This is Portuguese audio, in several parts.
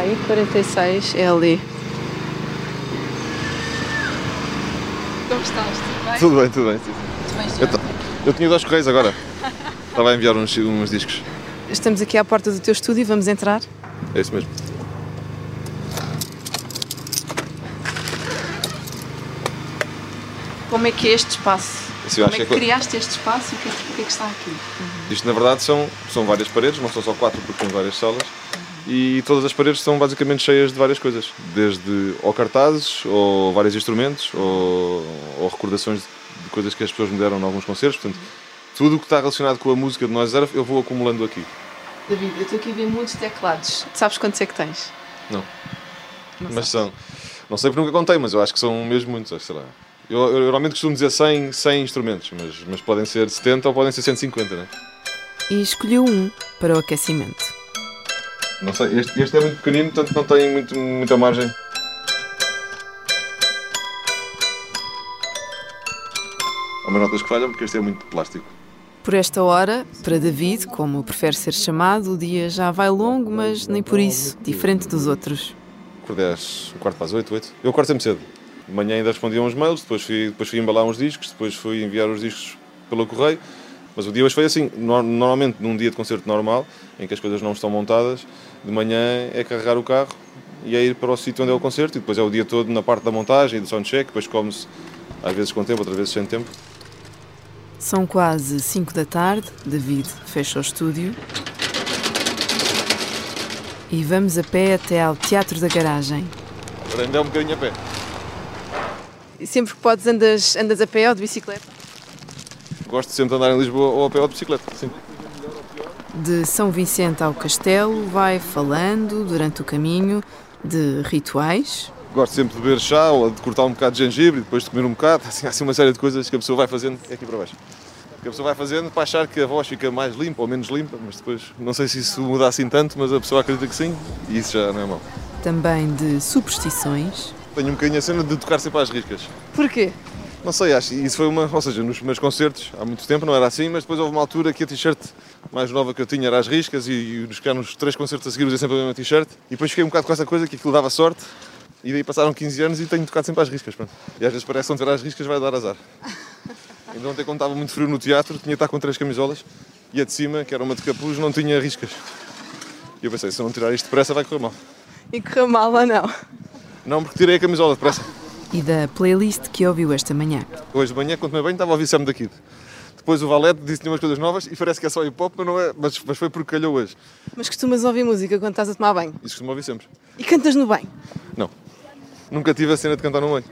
aí, 46 é ali. Como estás? Tudo bem? Tudo bem, tudo bem. sim. Tu vens de Eu, eu tinha ido aos correios agora. Estava a enviar uns, uns discos. Estamos aqui à porta do teu estúdio, vamos entrar. É isso mesmo. Como é que é este espaço? Eu Como é que que é criaste este espaço e o que é que, o que é que está aqui? Isto na verdade são, são várias paredes, não são só quatro porque temos várias salas. E todas as paredes são basicamente cheias de várias coisas. Desde ou cartazes, ou vários instrumentos, ou, ou recordações de coisas que as pessoas me deram em alguns concertos. Portanto, tudo o que está relacionado com a música de Nós Zero eu vou acumulando aqui. David, eu estou aqui a ver muitos teclados. Sabes quantos é que tens? Não. Não Mas sabes. são. Não sei porque nunca contei, mas eu acho que são mesmo muitos, sei lá. Eu, eu normalmente costumo dizer 100, 100 instrumentos, mas, mas podem ser 70 ou podem ser 150, né? E escolheu um para o aquecimento. Não sei, este, este é muito pequenino, portanto não tem muito, muita margem. Há umas notas que falham porque este é muito plástico. Por esta hora, para David, como prefere ser chamado, o dia já vai longo, mas nem por isso diferente dos outros. Acordei às um quarto para as 8, 8. Eu acordo sempre cedo. De manhã ainda respondia uns mails, depois fui, depois fui embalar uns discos, depois fui enviar os discos pelo correio. Mas o dia hoje foi assim. No- Normalmente, num dia de concerto normal, em que as coisas não estão montadas, de manhã é carregar o carro e é ir para o sítio onde é o concerto e depois é o dia todo na parte da montagem e do soundcheck, depois come-se às vezes com tempo, outras vezes sem tempo. São quase 5 da tarde, David fecha o estúdio e vamos a pé até ao Teatro da Garagem. Agora ainda é um bocadinho a pé. E sempre que podes andas, andas a pé ou de bicicleta? Gosto sempre de andar em Lisboa ou a pé ou de bicicleta. Sim. De São Vicente ao Castelo, vai falando durante o caminho de rituais, Gosto sempre de beber chá ou de cortar um bocado de gengibre e depois de comer um bocado. Assim, há assim uma série de coisas que a pessoa vai fazendo é aqui para baixo. Que a pessoa vai fazendo para achar que a voz fica mais limpa ou menos limpa, mas depois não sei se isso muda assim tanto, mas a pessoa acredita que sim e isso já não é mau. também de superstições. Tenho um bocadinho a cena de tocar sempre às riscas. Porquê? Não sei, acho isso foi uma. Ou seja, nos primeiros concertos, há muito tempo não era assim, mas depois houve uma altura que a t-shirt mais nova que eu tinha era às riscas e, e nos, nos três concertos a seguir usei sempre a mesma t-shirt. E depois fiquei um bocado com essa coisa que aquilo dava sorte. E daí passaram 15 anos e tenho tocado sempre às riscas. Pronto. E às vezes parece que não ter às riscas vai dar azar. Ainda ontem, quando estava muito frio no teatro, tinha de estar com três camisolas e a de cima, que era uma de capuz, não tinha riscas. E eu pensei, se eu não tirar isto depressa vai correr mal. E correu mal ou não? Não, porque tirei a camisola depressa. E da playlist que ouviu esta manhã. Hoje de manhã, quando tomei banho, estava a ouvir Sam da Kid. Depois o Valete disse que tinha umas coisas novas e parece que é só hip hop, mas, não é, mas, mas foi porque calhou hoje. Mas costumas ouvir música quando estás a tomar banho? Isso costumo ouvir sempre. E cantas no banho? Não. Nunca tive a cena de cantar no banho.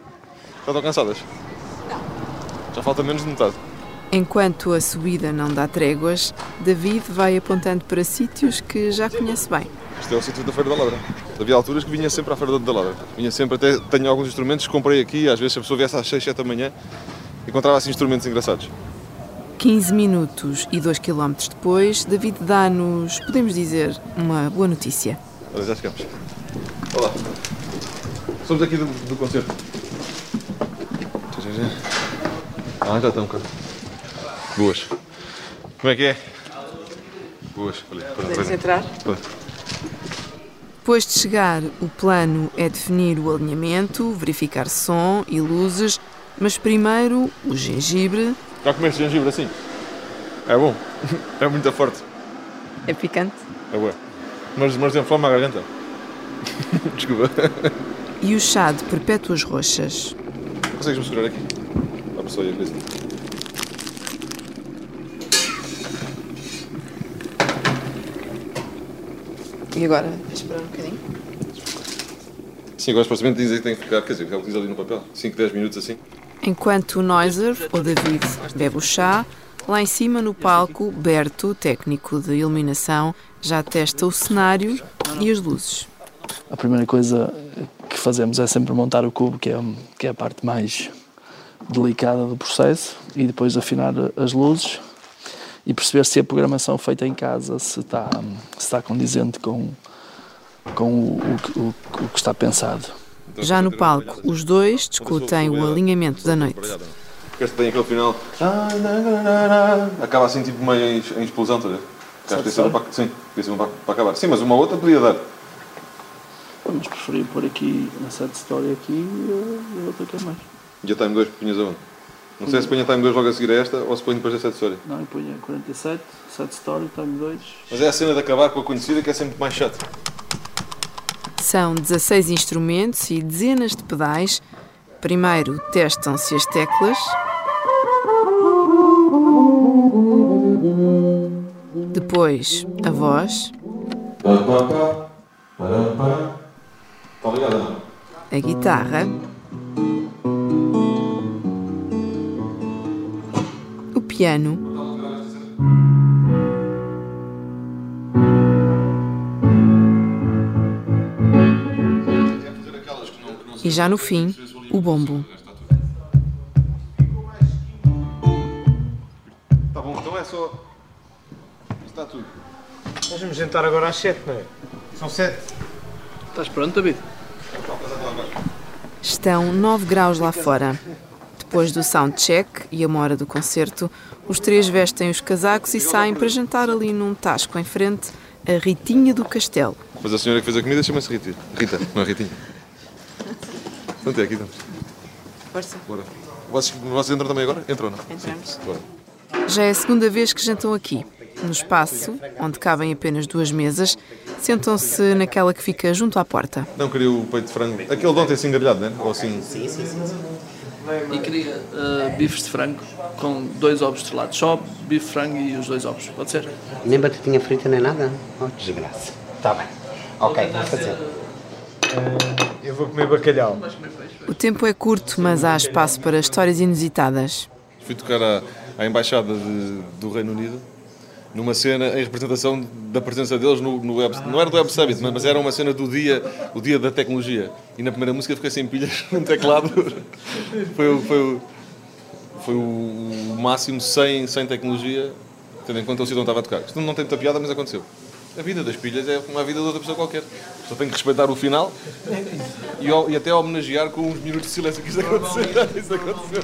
Já estão cansadas? Já falta menos de metade. Enquanto a subida não dá tréguas, David vai apontando para sítios que já conhece bem. Isto é o sítio da Feira da Ladra. Havia alturas que vinha sempre à Feira da Ladra. Vinha sempre, até tenho alguns instrumentos que comprei aqui, às vezes se a pessoa viesse às 6, 7 da manhã, encontrava assim instrumentos engraçados. 15 minutos e 2 km depois, David dá-nos, podemos dizer, uma boa notícia. Olha, já chegamos. Olá. Somos aqui do, do concerto. Ah, já está um bocado. Boas. Como é que é? Boas. Podemos entrar? Olha. Depois de chegar, o plano é definir o alinhamento, verificar som e luzes, mas primeiro o gengibre. Já comeste gengibre assim? É bom. É muito forte. É picante? É boa. Mas, mas tem fome à garganta. Desculpa. E o chá de perpétuas roxas. Consegues-me segurar aqui? A pessoa e a coisa. E agora? Esperar um bocadinho. Sim, agora supostamente dizem que tem que ficar, quer dizer, é o que diz ali no papel. 5, 10 minutos assim. Enquanto o Noiser, ou David, bebe o chá, lá em cima no palco, Berto, técnico de iluminação, já testa o cenário e as luzes. A primeira coisa que fazemos é sempre montar o cubo, que é, que é a parte mais delicada do processo, e depois afinar as luzes e perceber se a programação feita em casa se está, se está condizente com, com o, o, que- o, o que está pensado. Já no palco, os dois discutem o alinhamento da noite. Porque este tem aquele final. Acaba assim, tipo, meio em, explosão, estás a ver? Acho que tem para, sim, tem ser para, para acabar. Sim, mas uma outra podia dar. Mas preferi pôr aqui na set story aqui e a outra que é mais. E a Time 2 punhas aonde? Não sei se põe a Time 2 logo a seguir a esta ou se põe depois a 7 história. Não, e punha 47, set story, time 2. Mas é a cena de acabar com a conhecida que é sempre mais chato. São 16 instrumentos e dezenas de pedais. Primeiro testam-se as teclas. Depois a voz, a guitarra, piano e já no fim o bombo. Tá bom, então é só. Está tudo. Nós vamos jantar agora às 7, não é? São 7. Estás pronto, David? Estão 9 graus lá fora. Depois do soundcheck e a uma hora do concerto, os três vestem os casacos e saem para jantar ali num tasco em frente a Ritinha do Castelo. Mas a senhora que fez a comida chama-se Rita. Rita, não é Ritinha. Então é aqui, estamos. Força. Bora. Vocês, vocês entram também agora? Entram, não? Entramos. Sim, Bora. Já é a segunda vez que jantam aqui. No espaço, onde cabem apenas duas mesas, sentam-se naquela que fica junto à porta. Não queria o peito de frango. Aquele de ontem assim engalhado, não é? Ou assim. E queria uh, bifes de frango com dois ovos estrelados. Só bife de frango e os dois ovos. Pode ser? Nem batatinha frita nem nada? Oh, desgraça. Tá bem. Ok, vou fazer. Eu vou comer bacalhau. O tempo é curto, mas há espaço para histórias inusitadas. Fui tocar à, à Embaixada de- do Reino Unido numa cena em representação da presença deles no, no Web, não era do Web Summit, mas, mas era uma cena do dia, o dia da tecnologia. E na primeira música fiquei sem pilhas no teclado. Foi, o- foi, o- foi o máximo sem, sem tecnologia, tendo em conta o sítio onde estava a tocar. Isto não tem muita piada, mas aconteceu. A vida das pilhas é como a vida de outra pessoa qualquer. Só tem que respeitar o final e, e até homenagear com uns minutos de silêncio que isto aconteceu. Isto aconteceu.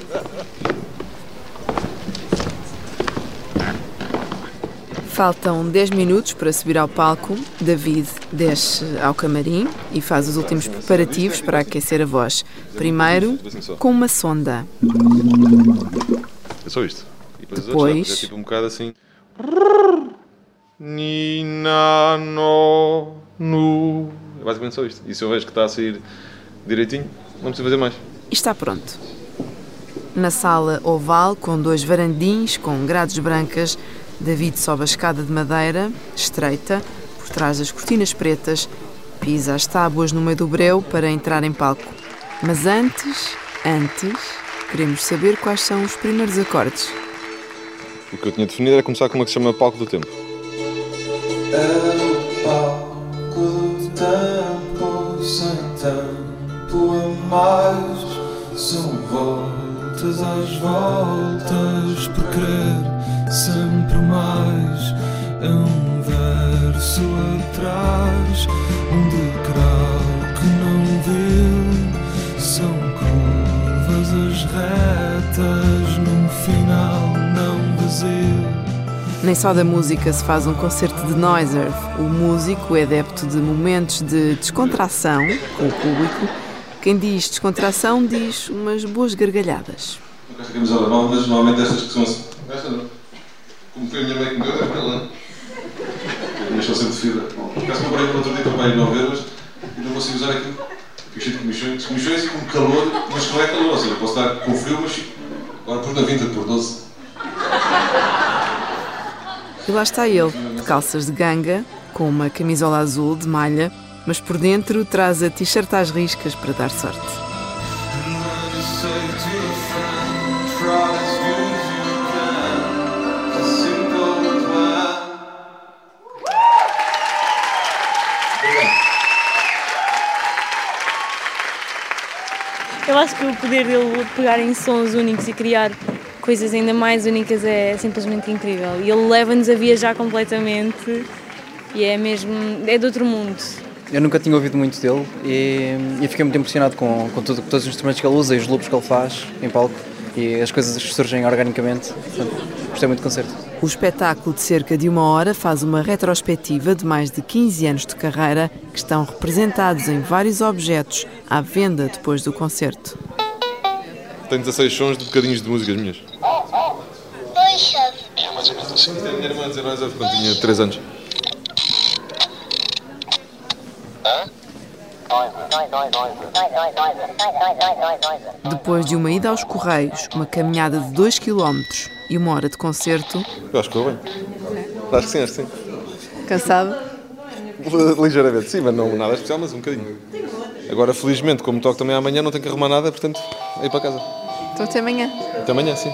Faltam 10 minutos para subir ao palco. David desce ao camarim e faz os últimos preparativos para aquecer a voz. Primeiro, com uma sonda. É só isto. E depois, é tipo um bocado assim. Nina no nu. É basicamente só isto. E se eu vejo que está a sair direitinho, não preciso fazer mais. E está pronto. Na sala oval, com dois varandins com grades brancas, David sobe a escada de madeira, estreita, por trás das cortinas pretas, pisa as tábuas no meio do breu para entrar em palco. Mas antes, antes, queremos saber quais são os primeiros acordes. O que eu tinha definido era começar com uma que se chama Palco do Tempo. palco do tempo sem tempo a mais são voltas às voltas por querer sempre mais é um verso atrás um degrau que não viu são curvas as retas num final não vazio Nem só da música se faz um concerto de Noiser. O músico é adepto de momentos de descontração com o público. Quem diz descontração diz umas boas gargalhadas. Com esta camisola nova, mas normalmente estas que são assim. Esta não. Como foi a minha mãe que me deu, é para. A minha estou sempre de fibra. Por acaso comprei no outro dia para pagar 9 euros e não consigo usar aquilo. Fico cheio de comichões. Comichões e com calor, mas não é calor. Ou seja, posso estar com frio, mas agora por na 20 por 12. E lá está ele, de calças de ganga, com uma camisola azul de malha, mas por dentro traz a t-shirt às riscas para dar sorte. Eu acho que o poder dele pegar em sons únicos e criar coisas ainda mais únicas é simplesmente incrível. E ele leva-nos a viajar completamente e é mesmo. é de outro mundo. Eu nunca tinha ouvido muito dele e, e fiquei muito impressionado com, com tudo, todos os instrumentos que ele usa e os loops que ele faz em palco. e as coisas surgem organicamente. Portanto, gostei muito do concerto. O espetáculo de cerca de uma hora faz uma retrospectiva de mais de 15 anos de carreira que estão representados em vários objetos à venda depois do concerto. Tenho 16 sons de bocadinhos de músicas minhas. Deixa. É mais ou menos assim. A minha irmã a dizer mais quando tinha 3 anos. Depois de uma ida aos Correios, uma caminhada de 2 km e uma hora de concerto, Eu acho que foi bem. Acho que sim, acho que sim. cansado? Ligeiramente, sim, mas não nada especial, mas um bocadinho. Agora, felizmente, como toco também amanhã, não tenho que arrumar nada, portanto, é ir para casa. Então até amanhã. Até amanhã, sim.